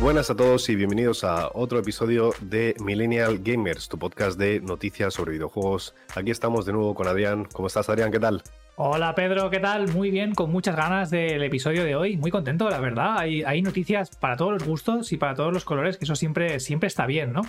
Buenas a todos y bienvenidos a otro episodio de Millennial Gamers, tu podcast de noticias sobre videojuegos. Aquí estamos de nuevo con Adrián. ¿Cómo estás, Adrián? ¿Qué tal? Hola Pedro, ¿qué tal? Muy bien, con muchas ganas del episodio de hoy. Muy contento, la verdad. Hay, noticias para todos los gustos y para todos los colores, que eso siempre, siempre está bien, ¿no?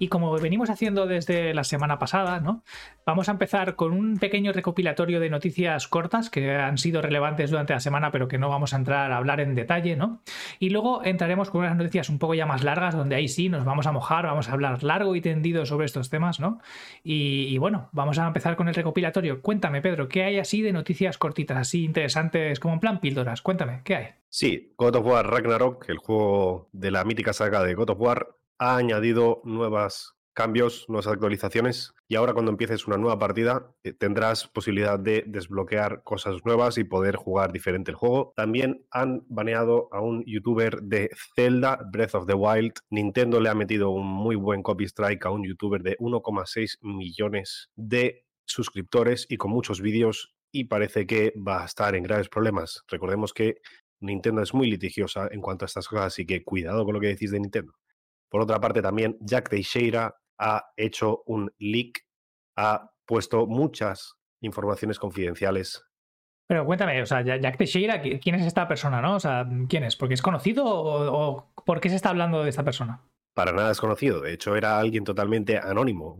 Y como venimos haciendo desde la semana pasada, ¿no? Vamos a empezar con un pequeño recopilatorio de noticias cortas que han sido relevantes durante la semana, pero que no vamos a entrar a hablar en detalle, ¿no? Y luego entraremos con unas noticias un poco ya más largas, donde ahí sí nos vamos a mojar, vamos a hablar largo y tendido sobre estos temas, ¿no? Y, y bueno, vamos a empezar con el recopilatorio. Cuéntame, Pedro, ¿qué hay así de noticias cortitas, así interesantes, como en plan píldoras? Cuéntame, ¿qué hay? Sí, God of War Ragnarok, el juego de la mítica saga de God of War, ha añadido nuevos cambios, nuevas actualizaciones y ahora cuando empieces una nueva partida eh, tendrás posibilidad de desbloquear cosas nuevas y poder jugar diferente el juego. También han baneado a un youtuber de Zelda Breath of the Wild. Nintendo le ha metido un muy buen copy strike a un youtuber de 1,6 millones de suscriptores y con muchos vídeos y parece que va a estar en graves problemas. Recordemos que Nintendo es muy litigiosa en cuanto a estas cosas, así que cuidado con lo que decís de Nintendo. Por otra parte, también Jack Teixeira ha hecho un leak, ha puesto muchas informaciones confidenciales. Pero cuéntame, o sea, Jack Teixeira, ¿quién es esta persona, no? O sea, ¿quién es? ¿Porque es conocido o, por qué se está hablando de esta persona? Para nada es conocido. De hecho, era alguien totalmente anónimo.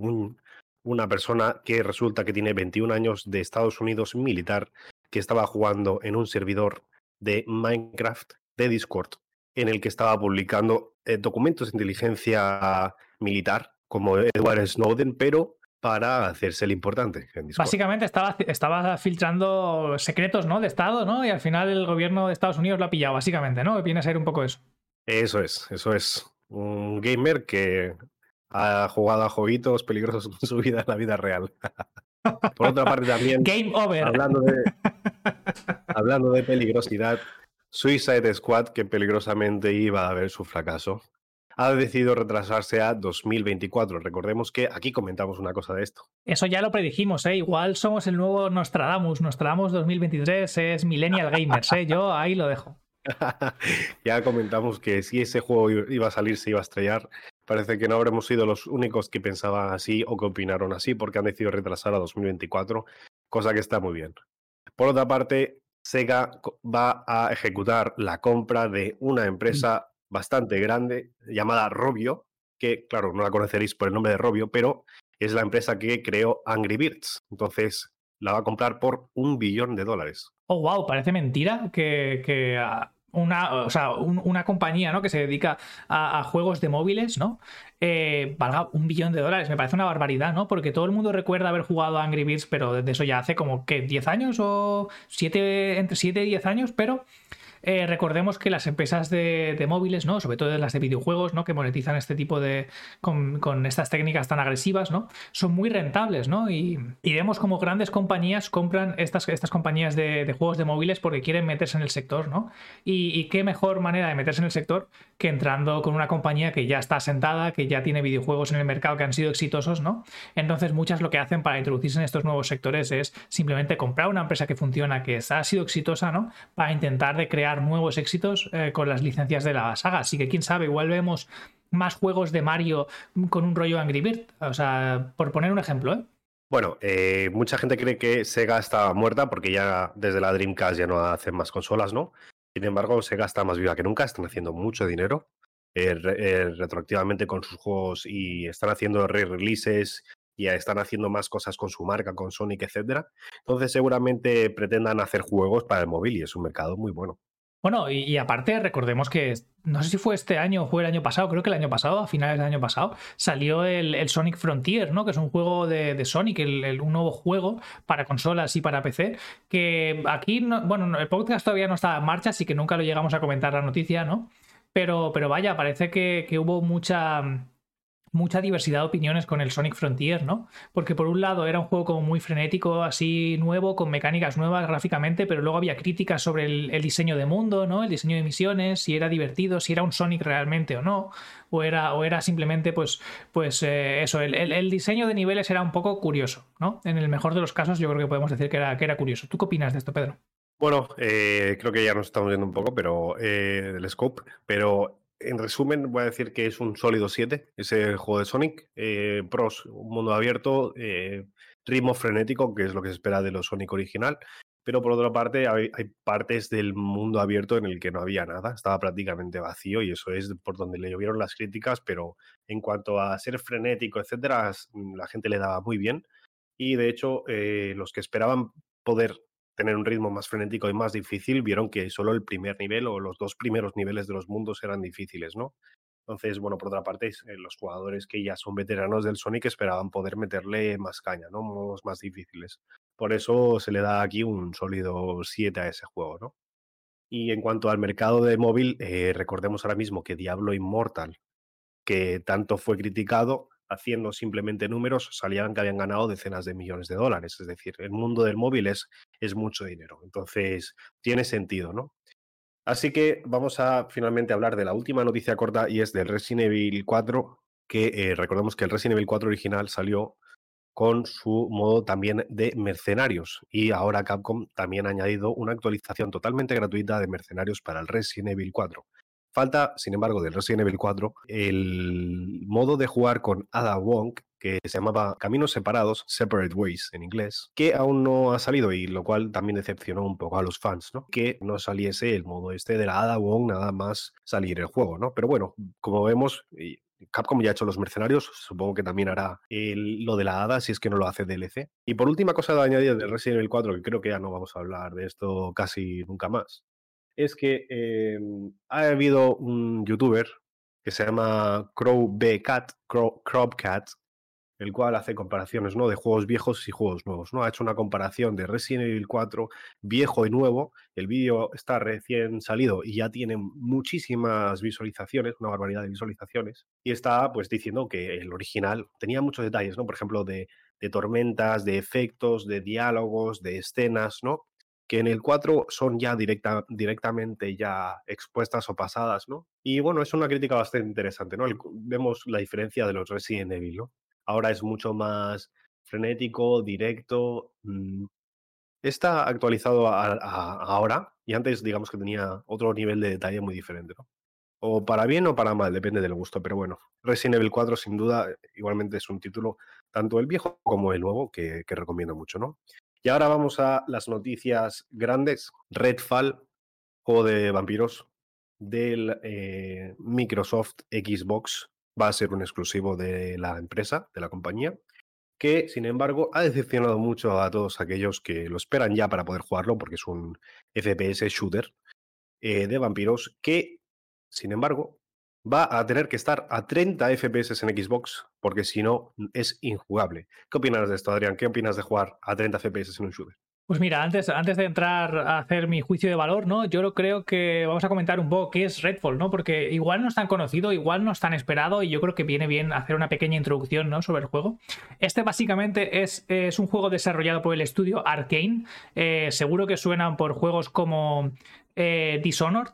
una persona que resulta que tiene 21 años de Estados Unidos militar, que estaba jugando en un servidor de Minecraft de Discord en el que estaba publicando eh, documentos de inteligencia militar, como Edward Snowden, pero para hacerse el importante. Básicamente estaba, estaba filtrando secretos ¿no? de Estado, ¿no? Y al final el gobierno de Estados Unidos lo ha pillado, básicamente, ¿no? Viene a ser un poco eso. Eso es, eso es. Un gamer que ha jugado a jueguitos peligrosos en su vida en la vida real. Por otra parte también... Game over. Hablando de, hablando de peligrosidad, Suicide Squad, que peligrosamente iba a ver su fracaso, ha decidido retrasarse a 2024. Recordemos que aquí comentamos una cosa de esto. Eso ya lo predijimos, ¿eh? Igual somos el nuevo Nostradamus. Nostradamus 2023 es Millennial Gamers, ¿eh? Yo ahí lo dejo. ya comentamos que si ese juego iba a salir, se iba a estrellar. Parece que no habremos sido los únicos que pensaban así o que opinaron así, porque han decidido retrasar a 2024, cosa que está muy bien. Por otra parte, Sega va a ejecutar la compra de una empresa bastante grande llamada Robio, que claro, no la conoceréis por el nombre de Robio, pero es la empresa que creó Angry Birds. Entonces, la va a comprar por un billón de dólares. Oh, wow, parece mentira que, que ah, una, o sea, una compañía ¿no? que se dedica a, juegos de móviles, ¿no? Eh, valga un billón de dólares. Me parece una barbaridad, ¿no? Porque todo el mundo recuerda haber jugado a Angry Birds, pero desde eso ya hace como que 10 años o 7, entre 7 y 10 años, pero eh, recordemos que las empresas de, móviles, ¿no? Sobre todo las de videojuegos, ¿no? Que monetizan este tipo de. con, estas técnicas tan agresivas, ¿no? Son muy rentables, ¿no? Y, vemos como grandes compañías compran estas, estas compañías de, juegos de móviles porque quieren meterse en el sector, ¿no? Y, qué mejor manera de meterse en el sector que entrando con una compañía que ya está asentada, que ya tiene videojuegos en el mercado que han sido exitosos, ¿no? Entonces, muchas lo que hacen para introducirse en estos nuevos sectores es simplemente comprar una empresa que funciona, que ha sido exitosa, ¿no? Para intentar de crear nuevos éxitos eh, con las licencias de la saga. Así que quién sabe, igual vemos más juegos de Mario con un rollo Angry Bird. O sea, por poner un ejemplo, ¿eh? Bueno, eh, mucha gente cree que Sega está muerta porque ya desde la Dreamcast ya no hacen más consolas, ¿no? Sin embargo, Sega está más viva que nunca, están haciendo mucho dinero retroactivamente con sus juegos y están haciendo re-releases y están haciendo más cosas con su marca, con Sonic, etcétera. Entonces, seguramente pretendan hacer juegos para el móvil y es un mercado muy bueno. Bueno, y, aparte recordemos que no sé si fue este año o fue el año pasado, creo que el año pasado, a finales del año pasado, salió el, Sonic Frontier, ¿no? Que es un juego de, Sonic, un nuevo juego para consolas y para PC, que aquí, bueno, el podcast todavía no está en marcha, así que nunca lo llegamos a comentar la noticia, ¿no? Pero, pero vaya, parece que hubo mucha mucha diversidad de opiniones con el Sonic Frontier, ¿no? Porque por un lado era un juego como muy frenético, así nuevo, con mecánicas nuevas gráficamente, pero luego había críticas sobre el, diseño de mundo, ¿no? El diseño de misiones, si era divertido, si era un Sonic realmente o no, o era, o era simplemente, pues, pues eh, eso, el, diseño de niveles era un poco curioso, ¿no? En el mejor de los casos yo creo que podemos decir que era, que era curioso. ¿Tú qué opinas de esto, Pedro? Bueno, eh, creo que ya nos estamos viendo un poco, pero eh, el scope, pero en resumen, voy a decir que es un sólido 7, ese juego de Sonic. Eh, pros, un mundo abierto, eh, ritmo frenético, que es lo que se espera de los Sonic original. Pero por otra parte, hay, partes del mundo abierto en el que no había nada, estaba prácticamente vacío y eso es por donde le llovieron las críticas, pero en cuanto a ser frenético, etcétera, la gente le daba muy bien. Y de hecho, eh, los que esperaban poder tener un ritmo más frenético y más difícil, vieron que solo el primer nivel o los dos primeros niveles de los mundos eran difíciles, ¿no? Entonces, bueno, por otra parte, eh, los jugadores que ya son veteranos del Sonic esperaban poder meterle más caña, ¿no? Modos más difíciles. Por eso se le da aquí un sólido 7 a ese juego, ¿no? Y en cuanto al mercado de móvil, eh, recordemos ahora mismo que Diablo Immortal, que tanto fue criticado, haciendo simplemente números, salían que habían ganado decenas de millones de dólares. Es decir, el mundo del móvil es, mucho dinero. Entonces, tiene sentido, ¿no? Así que vamos a finalmente hablar de la última noticia corta y es del Resident Evil 4, que eh, recordemos que el Resident Evil 4 original salió con su modo también de mercenarios y ahora Capcom también ha añadido una actualización totalmente gratuita de mercenarios para el Resident Evil 4. Falta, sin embargo, del Resident Evil 4 el modo de jugar con Ada Wong, que se llamaba Caminos Separados, Separate Ways en inglés, que aún no ha salido y lo cual también decepcionó un poco a los fans, ¿no? Que no saliese el modo este de la Ada Wong nada más salir el juego, ¿no? Pero bueno, como vemos, Capcom ya ha hecho los mercenarios, supongo que también hará lo de la hada si es que no lo hace DLC. Y por última cosa de añadir de Resident Evil 4, que creo que ya no vamos a hablar de esto casi nunca más, es que em, ha habido un youtuber que se llama Crow B Cat, el cual hace comparaciones ¿no? de juegos viejos y juegos nuevos. ¿no? Ha hecho una comparación de Resident Evil 4 viejo y nuevo. El vídeo está recién salido y ya tiene muchísimas visualizaciones, una barbaridad de visualizaciones. Y está pues diciendo que el original tenía muchos detalles, ¿no? Por ejemplo, de tormentas, de efectos, de diálogos, de escenas, ¿no? Que en el 4 son ya directa, directamente ya expuestas o pasadas, ¿no? Y bueno, es una crítica bastante interesante, ¿no? vemos la diferencia de los Resident Evil, ¿no? Ahora es mucho más frenético, directo. Mm, está actualizado ahora y antes digamos que tenía otro nivel de detalle muy diferente, ¿no? O para bien o para mal, depende del gusto, pero bueno, Resident Evil 4 sin duda igualmente es un título, tanto el viejo como el nuevo, que, que recomiendo mucho, ¿no? Y ahora vamos a las noticias grandes. Redfall, juego de vampiros del eh, Microsoft Xbox, va a ser un exclusivo de la empresa, de la compañía, que sin embargo ha decepcionado mucho a todos aquellos que lo esperan ya para poder jugarlo, porque es un FPS shooter eh, de vampiros que, sin embargo, va a tener que estar a 30 FPS en Xbox, porque si no es injugable. ¿Qué opinas de esto, Adrián? ¿Qué opinas de jugar a 30 FPS en un shooter? Pues mira, antes, antes de entrar a hacer mi juicio de valor, ¿no? Yo creo que vamos a comentar un poco qué es Redfall, ¿no? Porque igual no es tan conocido, igual no es tan esperado, y yo creo que viene bien hacer una pequeña introducción, ¿no? Sobre el juego. Este básicamente es, es un juego desarrollado por el estudio Arkane. Eh, seguro que suenan por juegos como eh, Dishonored,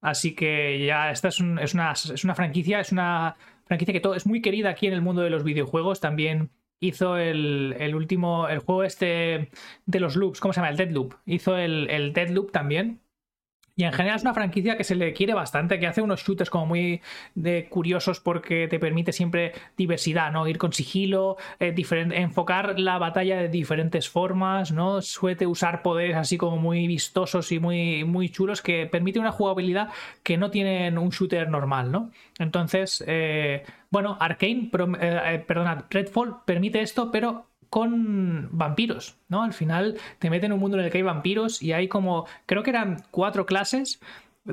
Así que ya esta es, una, es una franquicia, es una franquicia que todo, es muy querida aquí en el mundo de los videojuegos. También hizo el, último, el juego este de los loops, ¿cómo se llama? El Deadloop. Hizo el, el Deadloop también. Y en general es una franquicia que se le quiere bastante, que hace unos shooters como muy de curiosos porque te permite siempre diversidad, ¿no? Ir con sigilo, eh, enfocar la batalla de diferentes formas, ¿no? Suele usar poderes así como muy vistosos y muy, muy chulos que permite una jugabilidad que no tienen un shooter normal, ¿no? Entonces, eh, bueno, Arkane, eh, perdona, Redfall permite esto, pero con vampiros, ¿no? Al final te meten en un mundo en el que hay vampiros y hay como, creo que eran cuatro clases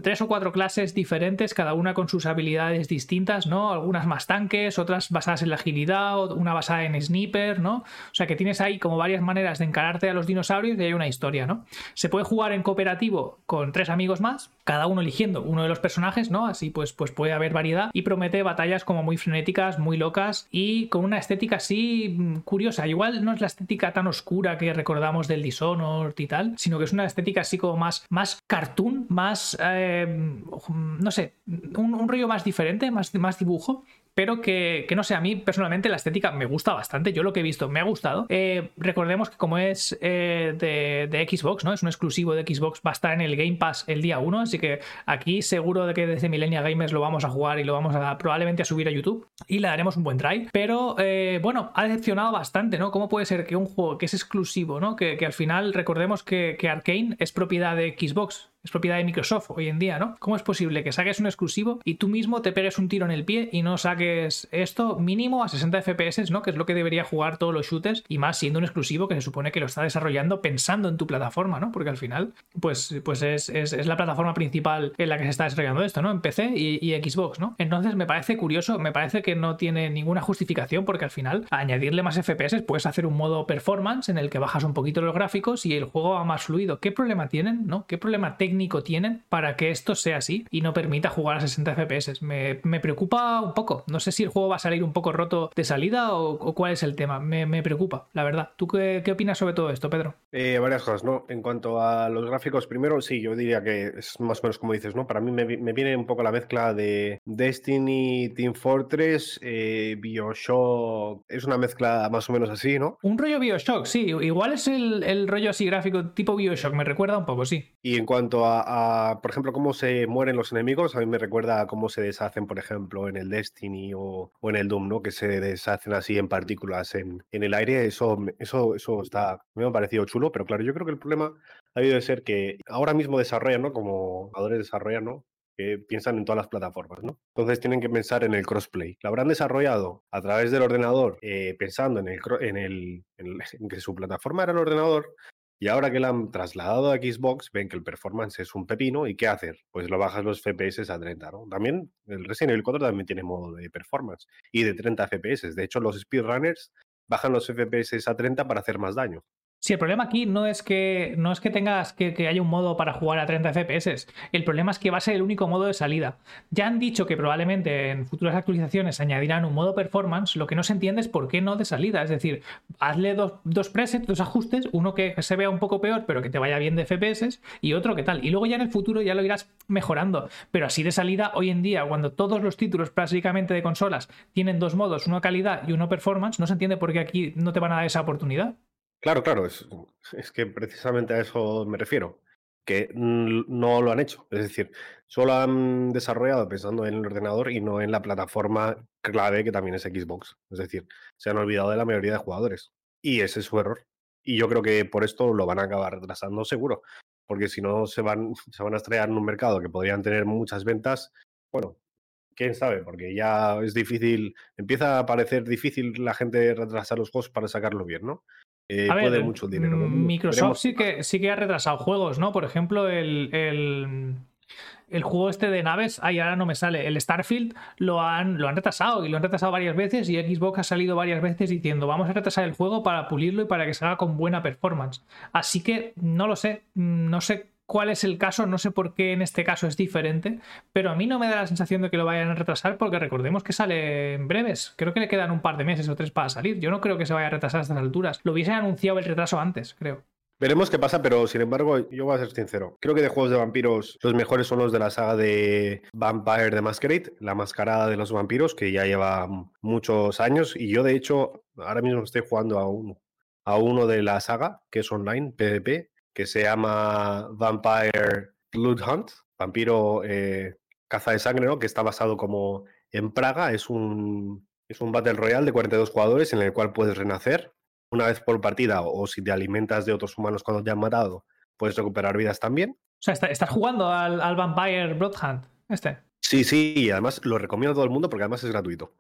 tres o cuatro clases diferentes, cada una con sus habilidades distintas, ¿no? Algunas más tanques, otras basadas en la agilidad, una basada en sniper, ¿no? O sea que tienes ahí como varias maneras de encararte a los dinosaurios y hay una historia, ¿no? Se puede jugar en cooperativo con tres amigos más, cada uno eligiendo uno de los personajes, ¿no? Así pues, pues puede haber variedad y promete batallas como muy frenéticas, muy locas y con una estética así mm, curiosa. Igual no es la estética tan oscura que recordamos del Dishonored y tal, sino que es una estética así como más, más cartoon, más... Eh, no sé, un, rollo más diferente, más, más dibujo pero que, no sé, a mí personalmente la estética me gusta bastante. Yo lo que he visto me ha gustado. Eh, recordemos que como es eh, de, Xbox, ¿no? Es un exclusivo de Xbox, va a estar en el Game Pass el día 1, así que aquí seguro de que desde Millennia Gamers lo vamos a jugar y lo vamos a probablemente a subir a YouTube y le daremos un buen try. Pero eh, bueno, ha decepcionado bastante, ¿no? ¿Cómo puede ser que un juego que es exclusivo, ¿no? Que, al final recordemos que, que Arkane es propiedad de Xbox es propiedad de Microsoft hoy en día, ¿no? ¿Cómo es posible que saques un exclusivo y tú mismo te pegues un tiro en el pie y no saques esto mínimo a 60 FPS, ¿no? Que es lo que debería jugar todos los shooters y más siendo un exclusivo que se supone que lo está desarrollando pensando en tu plataforma, ¿no? Porque al final, pues, pues es, la plataforma principal en la que se está desarrollando esto, ¿no? En PC y, Xbox, ¿no? Entonces me parece curioso, me parece que no tiene ninguna justificación porque al final, añadirle más FPS, puedes hacer un modo performance en el que bajas un poquito los gráficos y el juego va más fluido. ¿Qué problema tienen, no? ¿Qué problema técnico tienen para que esto sea así y no permita jugar a 60 FPS. Me, preocupa un poco. No sé si el juego va a salir un poco roto de salida o, cuál es el tema. Me, preocupa, la verdad. ¿Tú qué, opinas sobre todo esto, Pedro? Eh, varias cosas, ¿no? En cuanto a los gráficos, primero, sí, yo diría que es más o menos como dices, ¿no? Para mí me, viene un poco la mezcla de Destiny, Team Fortress, eh, Bioshock. Es una mezcla más o menos así, ¿no? Un rollo Bioshock, sí. Igual es el, el rollo así gráfico tipo Bioshock, me recuerda un poco, sí. Y en cuanto por ejemplo, cómo se mueren los enemigos, a mí me recuerda a cómo se deshacen, por ejemplo, en el Destiny o, en el Doom, ¿no? Que se deshacen así en partículas en, en, el aire. Eso, eso, eso está, me ha parecido chulo, pero claro, yo creo que el problema ha habido de ser que ahora mismo desarrollan, ¿no? Como jugadores desarrollan, ¿no? que piensan en todas las plataformas, ¿no? Entonces tienen que pensar en el crossplay. Lo habrán desarrollado a través del ordenador, eh, pensando en, el, en, el, en, que su plataforma era el ordenador, y ahora que la han trasladado a Xbox, ven que el performance es un pepino y ¿qué hacer? Pues lo bajas los FPS a 30, ¿no? También el Resident Evil 4 también tiene modo de performance y de 30 FPS. De hecho, los speedrunners bajan los FPS a 30 para hacer más daño. Sí, el problema aquí no es que, no es que tengas que, que, haya un modo para jugar a 30 FPS. El problema es que va a ser el único modo de salida. Ya han dicho que probablemente en futuras actualizaciones añadirán un modo performance. Lo que no se entiende es por qué no de salida. Es decir, hazle dos, dos presets, dos ajustes, uno que se vea un poco peor, pero que te vaya bien de FPS, y otro que tal. Y luego ya en el futuro ya lo irás mejorando. Pero así de salida, hoy en día, cuando todos los títulos básicamente de consolas tienen dos modos, uno calidad y uno performance, no se entiende por qué aquí no te van a dar esa oportunidad. Claro, claro, es, que precisamente a eso me refiero, que no lo han hecho. Es decir, solo han desarrollado pensando en el ordenador y no en la plataforma clave que también es Xbox. Es decir, se han olvidado de la mayoría de jugadores. Y ese es su error. Y yo creo que por esto lo van a acabar retrasando seguro. Porque si no, se van, se van a estrellar en un mercado que podrían tener muchas ventas. Bueno, quién sabe, porque ya es difícil, empieza a parecer difícil la gente retrasar los juegos para sacarlo bien, ¿no? Eh, puede mucho dinero. Mm, Microsoft sí que, sí que ha retrasado juegos, ¿no? Por ejemplo, el, el, juego este de naves, ahí ahora no me sale, el Starfield lo han, lo han retrasado y lo han retrasado varias veces y Xbox ha salido varias veces diciendo vamos a retrasar el juego para pulirlo y para que salga con buena performance. Así que no lo sé, no sé cuál es el caso, no sé por qué en este caso es diferente, pero a mí no me da la sensación de que lo vayan a retrasar porque recordemos que sale en breves, creo que le quedan un par de meses o tres para salir, yo no creo que se vaya a retrasar a estas alturas, lo hubiesen anunciado el retraso antes, creo. Veremos qué pasa, pero sin embargo, yo voy a ser sincero. Creo que de juegos de vampiros, los mejores son los de la saga de Vampire the Masquerade, la mascarada de los vampiros, que ya lleva muchos años. Y yo, de hecho, ahora mismo estoy jugando a a uno de la saga, que es online, PvP, que se llama Vampire Blood Hunt, vampiro eh, caza de sangre, ¿no? que está basado como en Praga. Es un, es un Battle Royale de 42 jugadores en el cual puedes renacer una vez por partida o si te alimentas de otros humanos cuando te han matado, puedes recuperar vidas también. O sea, estás jugando al, al Vampire Bloodhunt, este. Sí, sí, y además lo recomiendo a todo el mundo porque además es gratuito.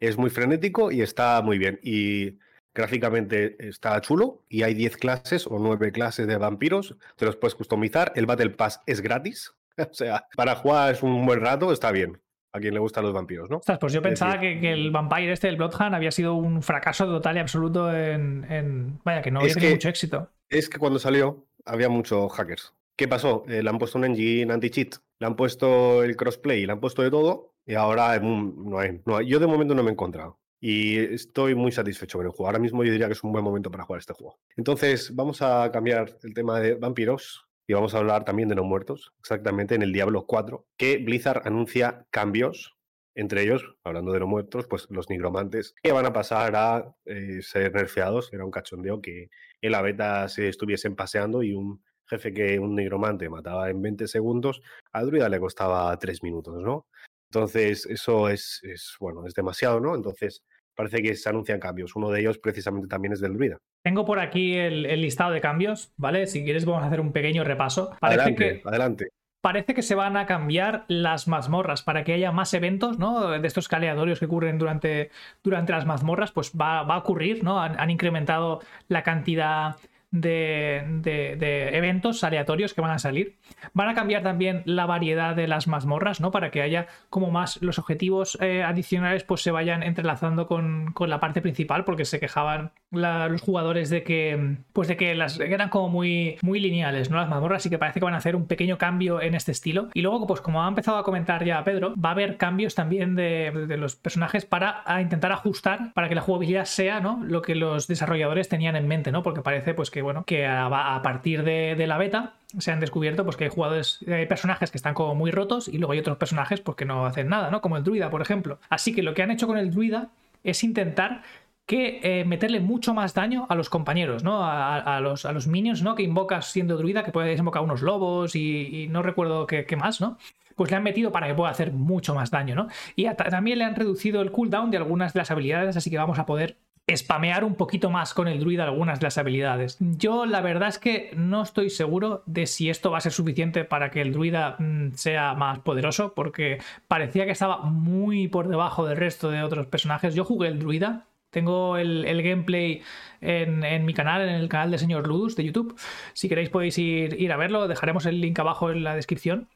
Es muy frenético y está muy bien. Y Gráficamente está chulo y hay 10 clases o 9 clases de vampiros. Te los puedes customizar. El Battle Pass es gratis. O sea, para jugar es un buen rato, está bien. A quien le gustan los vampiros, ¿no? pues yo pensaba que, el Vampire este, el Bloodhound, había sido un fracaso total y absoluto en. Vaya, que no había tenido mucho éxito. Es que cuando salió había muchos hackers. ¿Qué pasó? Eh, le han puesto un engine anti-cheat, le han puesto el crossplay, le han puesto de todo y ahora no hay, no hay. Yo de momento no me he encontrado. Y estoy muy satisfecho con el juego. Ahora mismo yo diría que es un buen momento para jugar este juego. Entonces, vamos a cambiar el tema de vampiros y vamos a hablar también de no muertos, exactamente en el Diablo 4, que Blizzard anuncia cambios, entre ellos, hablando de no muertos, pues los nigromantes, que van a pasar a eh, ser nerfeados. Era un cachondeo que en la beta se estuviesen paseando y un jefe que un nigromante mataba en 20 segundos, a Druida le costaba 3 minutos, ¿no? Entonces, eso es, es, bueno, es demasiado, ¿no? Entonces, parece que se anuncian cambios. Uno de ellos precisamente también es del Druida. Tengo por aquí el, listado de cambios, ¿vale? Si quieres vamos a hacer un pequeño repaso. Parece adelante, que, adelante. Parece que se van a cambiar las mazmorras para que haya más eventos, ¿no? De estos caleatorios que ocurren durante, durante las mazmorras, pues va, va a ocurrir, ¿no? han incrementado la cantidad de, eventos aleatorios que van a salir. Van a cambiar también la variedad de las mazmorras, ¿no? Para que haya como más los objetivos eh, adicionales pues se vayan entrelazando con, la parte principal, porque se quejaban los jugadores de que pues de que las eran como muy, muy lineales, ¿no? Las mazmorras y que parece que van a hacer un pequeño cambio en este estilo. Y luego, pues como ha empezado a comentar ya Pedro, va a haber cambios también de, de los personajes para intentar ajustar para que la jugabilidad sea, ¿no? Lo que los desarrolladores tenían en mente, ¿no? Porque parece pues que bueno, que a, partir de, la beta se han descubierto pues, que hay jugadores, hay personajes que están como muy rotos y luego hay otros personajes pues, que no hacen nada, ¿no? Como el druida, por ejemplo. Así que lo que han hecho con el druida es intentar que eh, meterle mucho más daño a los compañeros, ¿no? A, los, a, los, minions, ¿no? Que invocas siendo druida, que puedes invocar unos lobos y, no recuerdo qué, más, ¿no? Pues le han metido para que pueda hacer mucho más daño, ¿no? Y también le han reducido el cooldown de algunas de las habilidades, así que vamos a poder spamear un poquito más con el druida algunas de las habilidades. Yo la verdad es que no estoy seguro de si esto va a ser suficiente para que el druida mm, sea más poderoso, porque parecía que estaba muy por debajo del resto de otros personajes. Yo jugué el druida. Tengo el, gameplay en, mi canal, en el canal de señor Ludus de YouTube. Si queréis podéis ir, ir a verlo, dejaremos el link abajo en la descripción.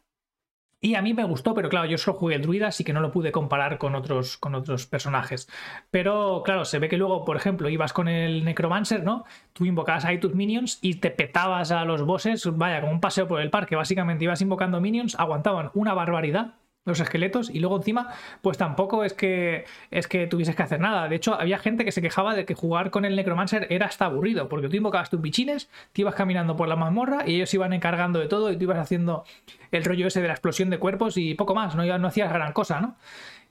Y a mí me gustó, pero claro, yo solo jugué el druida, así que no lo pude comparar con otros, con otros personajes. Pero claro, se ve que luego, por ejemplo, ibas con el Necromancer, ¿no? Tú invocabas ahí tus minions y te petabas a los bosses, vaya, como un paseo por el parque. Básicamente ibas invocando minions, aguantaban una barbaridad los esqueletos y luego encima pues tampoco es que es que tuvieses que hacer nada. De hecho había gente que se quejaba de que jugar con el necromancer era hasta aburrido porque tú invocabas tus bichines te ibas caminando por la mazmorra y ellos iban encargando de todo y tú ibas haciendo el rollo ese de la explosión de cuerpos y poco más no, no hacías gran cosa no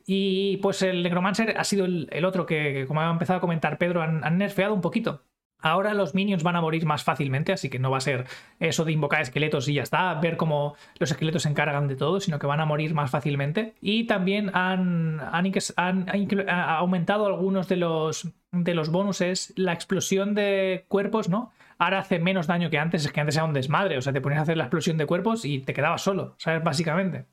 y pues el necromancer ha sido el, otro que, como ha empezado a comentar Pedro han nerfeado un poquito Ahora los minions van a morir más fácilmente, así que no va a ser eso de invocar esqueletos y ya está, ver cómo los esqueletos se encargan de todo, sino que van a morir más fácilmente. Y también han, aumentado algunos de los, de los bonuses. La explosión de cuerpos, ¿no? Ahora hace menos daño que antes, es que antes era un desmadre, o sea, te ponías a hacer la explosión de cuerpos y te quedabas solo, ¿sabes? Básicamente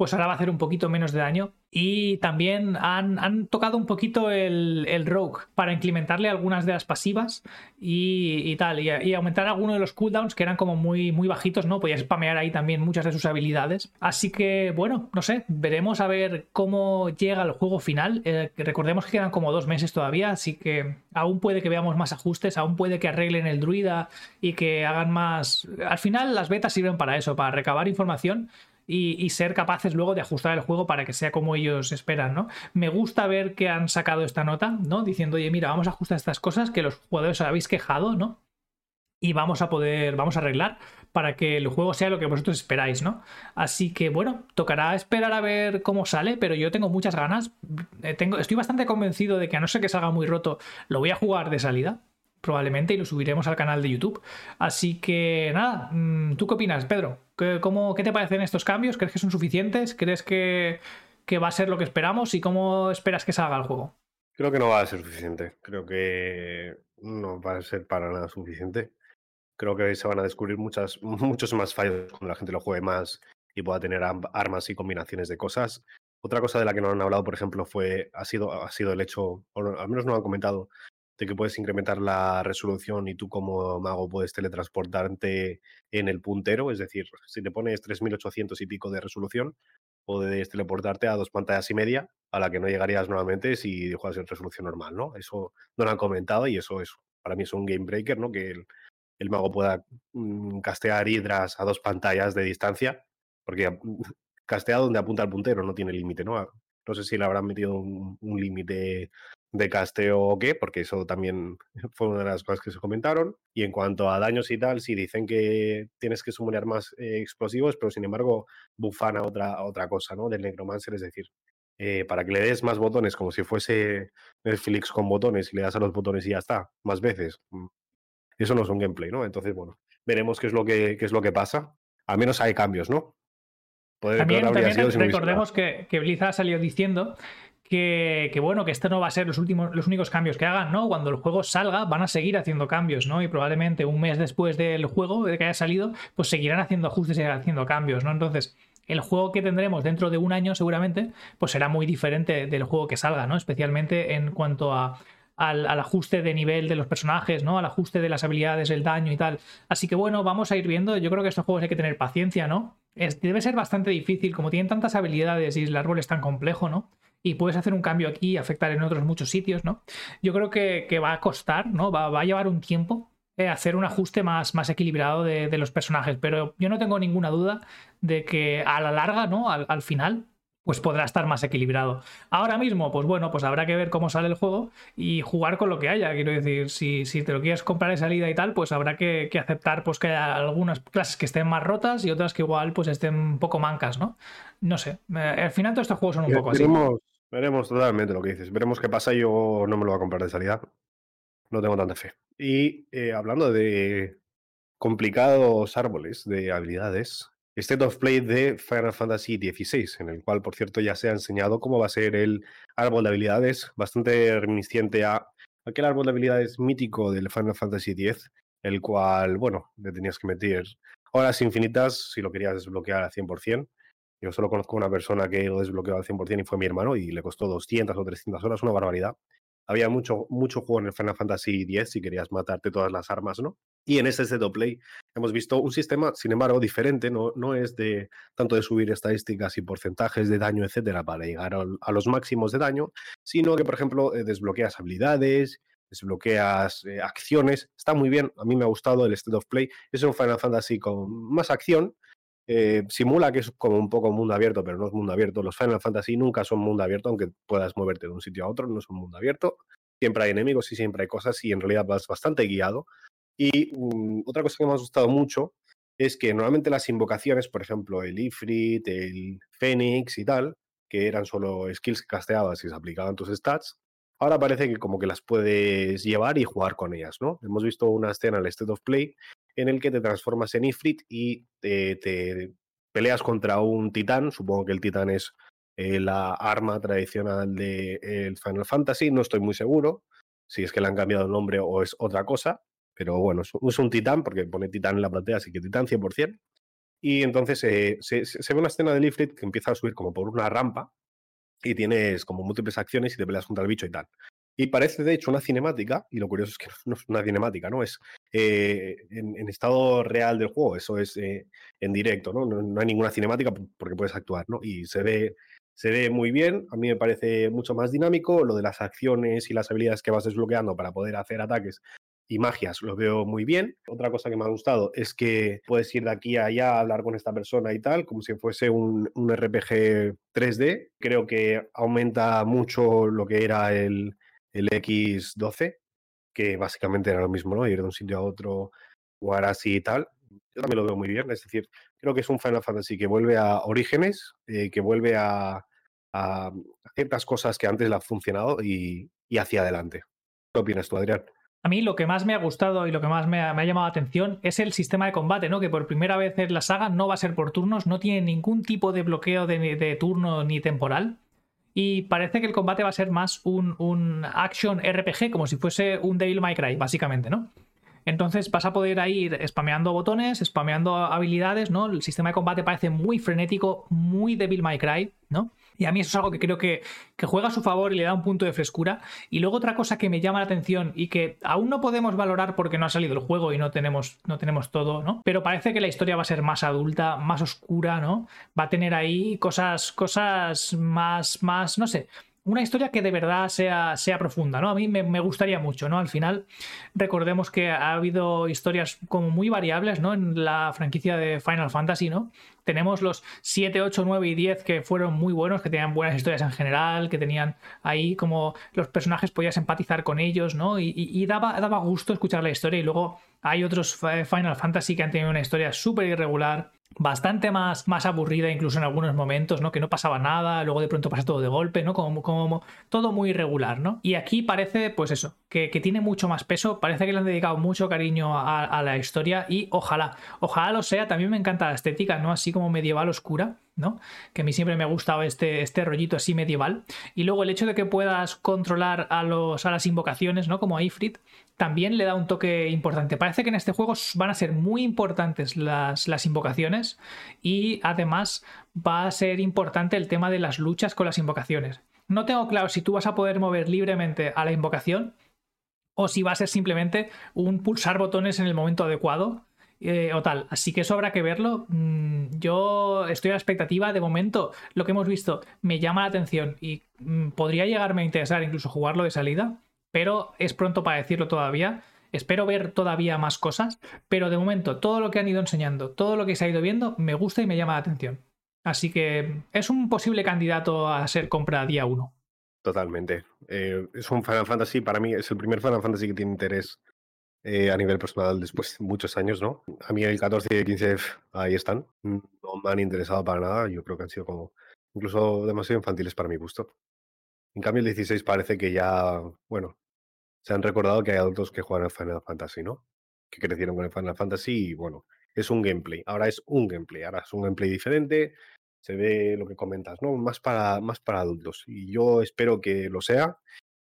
pues ahora va a hacer un poquito menos de daño. Y también han, tocado un poquito el, rogue para implementarle algunas de las pasivas y, tal, y, aumentar algunos de los cooldowns que eran como muy, muy bajitos, ¿no? Podías spamear ahí también muchas de sus habilidades. Así que, bueno, no sé, veremos a ver cómo llega el juego final. Eh, recordemos que quedan como dos meses todavía, así que aún puede que veamos más ajustes, aún puede que arreglen el druida y que hagan más... Al final las betas sirven para eso, para recabar información y, ser capaces luego de ajustar el juego para que sea como ellos esperan, ¿no? Me gusta ver que han sacado esta nota, ¿no? Diciendo, oye, mira, vamos a ajustar estas cosas que los jugadores os habéis quejado, ¿no? Y vamos a poder, vamos a arreglar para que el juego sea lo que vosotros esperáis, ¿no? Así que bueno, tocará esperar a ver cómo sale, pero yo tengo muchas ganas. Eh, tengo, estoy bastante convencido de que a no ser que salga muy roto, lo voy a jugar de salida probablemente y lo subiremos al canal de YouTube. Así que nada, mm, ¿tú qué opinas, Pedro? ¿Qué, cómo, ¿Qué te parecen estos cambios? ¿Crees que son suficientes? ¿Crees que, va a ser lo que esperamos? ¿Y cómo esperas que salga el juego? Creo que no va a ser suficiente. Creo que no va a ser para nada suficiente. Creo que se van a descubrir muchas, muchos más fallos cuando la gente lo juegue más y pueda tener armas y combinaciones de cosas. Otra cosa de la que no han hablado, por ejemplo, fue ha sido, ha sido el hecho, o al menos no han comentado, que puedes incrementar la resolución y tú como mago puedes teletransportarte en el puntero, es decir, si te pones 3800 y pico de resolución, puedes teleportarte a dos pantallas y media, a la que no llegarías nuevamente si juegas en resolución normal, ¿no? Eso no lo han comentado y eso es, para mí es un game breaker, ¿no? Que el, mago pueda mm, castear hidras a dos pantallas de distancia, porque castea donde apunta el puntero, no tiene límite, ¿no? No sé si le habrán metido un límite de casteo o qué, porque eso también fue una de las cosas que se comentaron. Y en cuanto a daños y tal, sí dicen que tienes que sumar más eh, explosivos, pero sin embargo bufan a otra, otra cosa, ¿no? Del Necromancer, es decir, eh, para que le des más botones, como si fuese Netflix con botones y le das a los botones y ya está, más veces. Mm, eso no es un gameplay, ¿no? Entonces, bueno, veremos qué es lo que, qué es lo que pasa. Al menos hay cambios, ¿no? también, recordemos que, que Blizzard ha salido diciendo que, bueno, que esto no va a ser los últimos, los únicos cambios que hagan, ¿no? Cuando el juego salga, van a seguir haciendo cambios, ¿no? Y probablemente un mes después del juego, de que haya salido, pues seguirán haciendo ajustes y haciendo cambios, ¿no? Entonces, el juego que tendremos dentro de un año, seguramente, pues será muy diferente del juego que salga, ¿no? Especialmente en cuanto a. Al, ajuste de nivel de los personajes, ¿no? Al ajuste de las habilidades, el daño y tal. Así que bueno, vamos a ir viendo. Yo creo que estos juegos hay que tener paciencia, ¿no? debe ser bastante difícil, como tienen tantas habilidades y el árbol es tan complejo, ¿no? Y puedes hacer un cambio aquí y afectar en otros muchos sitios, ¿no? Yo creo que, va a costar, ¿no? Va, a llevar un tiempo eh, hacer un ajuste más, más equilibrado de, los personajes, pero yo no tengo ninguna duda de que a la larga, ¿no? Al, final, pues podrá estar más equilibrado. Ahora mismo, pues bueno, pues habrá que ver cómo sale el juego y jugar con lo que haya. Quiero decir, si, si te lo quieres comprar de salida y tal, pues habrá que, aceptar pues que haya algunas clases que estén más rotas y otras que igual pues estén un poco mancas, ¿no? No sé. Eh, al final todos estos juegos son un poco así. Veremos totalmente lo que dices. Veremos qué pasa. Yo no me lo voy a comprar de salida. No tengo tanta fe. Y eh, hablando de complicados árboles de habilidades, State of Play de Final Fantasy XVI, en el cual, por cierto, ya se ha enseñado cómo va a ser el árbol de habilidades, bastante reminiscente a aquel árbol de habilidades mítico del Final Fantasy X, el cual, bueno, le tenías que meter horas infinitas si lo querías desbloquear al 100%. Yo solo conozco a una persona que lo desbloqueó al 100% y fue mi hermano y le costó 200 o 300 horas, una barbaridad. Había mucho, mucho juego en el Final Fantasy X si querías matarte todas las armas, ¿no? Y en este set play hemos visto un sistema, sin embargo, diferente, no, no es de tanto de subir estadísticas y porcentajes de daño, etcétera, para llegar a, los máximos de daño, sino que, por ejemplo, eh, desbloqueas habilidades, desbloqueas eh, acciones. Está muy bien, a mí me ha gustado el State of Play. Es un Final Fantasy con más acción, eh, simula que es como un poco mundo abierto, pero no es mundo abierto. Los Final Fantasy nunca son mundo abierto, aunque puedas moverte de un sitio a otro, no son mundo abierto. Siempre hay enemigos y siempre hay cosas y en realidad vas bastante guiado. Y mm, otra cosa que me ha gustado mucho es que normalmente las invocaciones, por ejemplo, el Ifrit, el Fénix y tal, que eran solo skills que casteabas y se aplicaban tus stats, ahora parece que como que las puedes llevar y jugar con ellas, ¿no? Hemos visto una escena en el State of Play en el que te transformas en Ifrit y te, peleas contra un titán. Supongo que el titán es eh, la arma tradicional de Final Fantasy. No estoy muy seguro si es que le han cambiado el nombre o es otra cosa. Pero bueno, es, un titán porque pone titán en la platea, así que titán 100%. Y entonces eh, se, ve una escena de Ifrit que empieza a subir como por una rampa y tienes como múltiples acciones y te peleas contra el bicho y tal. Y parece, de hecho, una cinemática, y lo curioso es que no es una cinemática, ¿no? Es eh, en, estado real del juego, eso es eh, en directo, ¿no? ¿no? hay ninguna cinemática porque puedes actuar, ¿no? Y se ve, se ve muy bien, a mí me parece mucho más dinámico, lo de las acciones y las habilidades que vas desbloqueando para poder hacer ataques y magias lo veo muy bien. Otra cosa que me ha gustado es que puedes ir de aquí a allá a hablar con esta persona y tal, como si fuese un, un RPG 3D. Creo que aumenta mucho lo que era el, el X12, que básicamente era lo mismo, ¿no? Ir de un sitio a otro, jugar así y tal. Yo también lo veo muy bien, es decir, creo que es un Final Fantasy que vuelve a orígenes, eh, que vuelve a, ciertas cosas que antes le han funcionado y, hacia adelante. ¿Qué opinas tú, Adrián? A mí lo que más me ha gustado y lo que más me ha, llamado la atención es el sistema de combate, ¿no? Que por primera vez en la saga no va a ser por turnos, no tiene ningún tipo de bloqueo de turno ni temporal. Y parece que el combate va a ser más un, un action RPG, como si fuese un Devil May Cry, básicamente, ¿no? Entonces vas a poder ir spameando botones, spameando habilidades, ¿no? El sistema de combate parece muy frenético, muy Devil May Cry, ¿no? Y a mí eso es algo que creo que, juega a su favor y le da un punto de frescura. Y luego otra cosa que me llama la atención y que aún no podemos valorar porque no ha salido el juego y no tenemos, no tenemos todo, ¿no? Pero parece que la historia va a ser más adulta, más oscura, ¿no? Va a tener ahí cosas, cosas más, más, no sé. Una historia que de verdad sea, sea profunda, ¿no? A mí me, gustaría mucho, ¿no? Al final, recordemos que ha habido historias como muy variables, ¿no? En la franquicia de Final Fantasy, ¿no? Tenemos los 7, 8, 9 y 10 que fueron muy buenos, que tenían buenas historias en general, que tenían ahí como los personajes podías empatizar con ellos, ¿no? Y, daba, daba gusto escuchar la historia y luego hay otros Final Fantasy que han tenido una historia súper irregular, bastante más, más aburrida incluso en algunos momentos, ¿no? Que no pasaba nada, luego de pronto pasa todo de golpe, ¿no? Como, como todo muy irregular, ¿no? Y aquí parece, pues eso, que, tiene mucho más peso, parece que le han dedicado mucho cariño a, la historia y ojalá, ojalá lo sea, también me encanta la estética, ¿no? Así como medieval oscura, ¿no? Que a mí siempre me ha gustado este, este rollito así medieval. Y luego el hecho de que puedas controlar a, los, a las invocaciones, ¿no? Como a Ifrit, también le da un toque importante. Parece que en este juego van a ser muy importantes las, invocaciones y además va a ser importante el tema de las luchas con las invocaciones. No tengo claro si tú vas a poder mover libremente a la invocación o si va a ser simplemente un pulsar botones en el momento adecuado eh, o tal. Así que eso habrá que verlo. Mm, yo estoy a la expectativa. De momento, lo que hemos visto me llama la atención y mm, podría llegarme a interesar incluso jugarlo de salida pero es pronto para decirlo todavía. Espero ver todavía más cosas, pero de momento todo lo que han ido enseñando, todo lo que se ha ido viendo, me gusta y me llama la atención. Así que es un posible candidato a ser compra día uno. Totalmente. Eh, es un Final Fantasy, para mí es el primer Final Fantasy que tiene interés eh, a nivel personal después de muchos años, ¿no? A mí el 14 y el 15 ahí están. No me han interesado para nada. Yo creo que han sido como incluso demasiado infantiles para mi gusto. En cambio, el 16 parece que ya, bueno, se han recordado que hay adultos que juegan al Final Fantasy, ¿no? Que crecieron con el Final Fantasy y bueno, es un gameplay. Ahora es un gameplay, ahora es un gameplay diferente. Se ve lo que comentas, ¿no? Más para, más para adultos. Y yo espero que lo sea.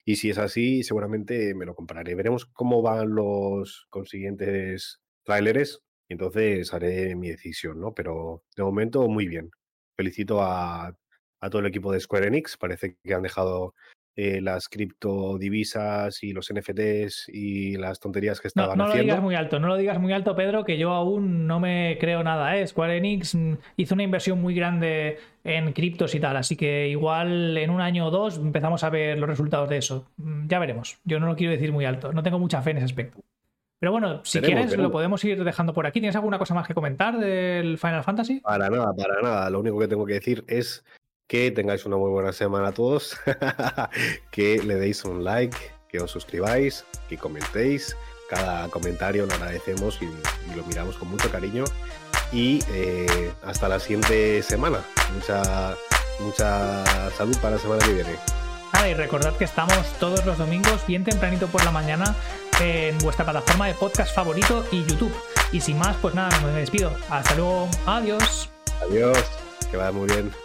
Y si es así, seguramente me lo compraré. Veremos cómo van los consiguientes tráileres. Y entonces haré mi decisión, ¿no? Pero de momento, muy bien. Felicito a a todo el equipo de Square Enix. Parece que han dejado eh, las criptodivisas y los NFTs y las tonterías que estaban no, haciendo. No lo digas muy alto, no lo digas muy alto, Pedro, que yo aún no me creo nada. ¿eh? Square Enix mm, hizo una inversión muy grande en criptos y tal, así que igual en un año o dos empezamos a ver los resultados de eso. Mm, ya veremos. Yo no lo quiero decir muy alto, no tengo mucha fe en ese aspecto. Pero bueno, si quieres, lo podemos ir dejando por aquí. ¿Tienes alguna cosa más que comentar del Final Fantasy? Para nada, para nada. Lo único que tengo que decir es que tengáis una muy buena semana a todos, que le deis un like, que os suscribáis, que comentéis. Cada comentario lo agradecemos y, lo miramos con mucho cariño. Y eh, hasta la siguiente semana. Mucha, mucha salud para la semana que viene. Ah, y recordad que estamos todos los domingos bien tempranito por la mañana en vuestra plataforma de podcast favorito y YouTube. Y sin más, pues nada, me despido. Hasta luego. Adiós. Adiós. Que vaya muy bien.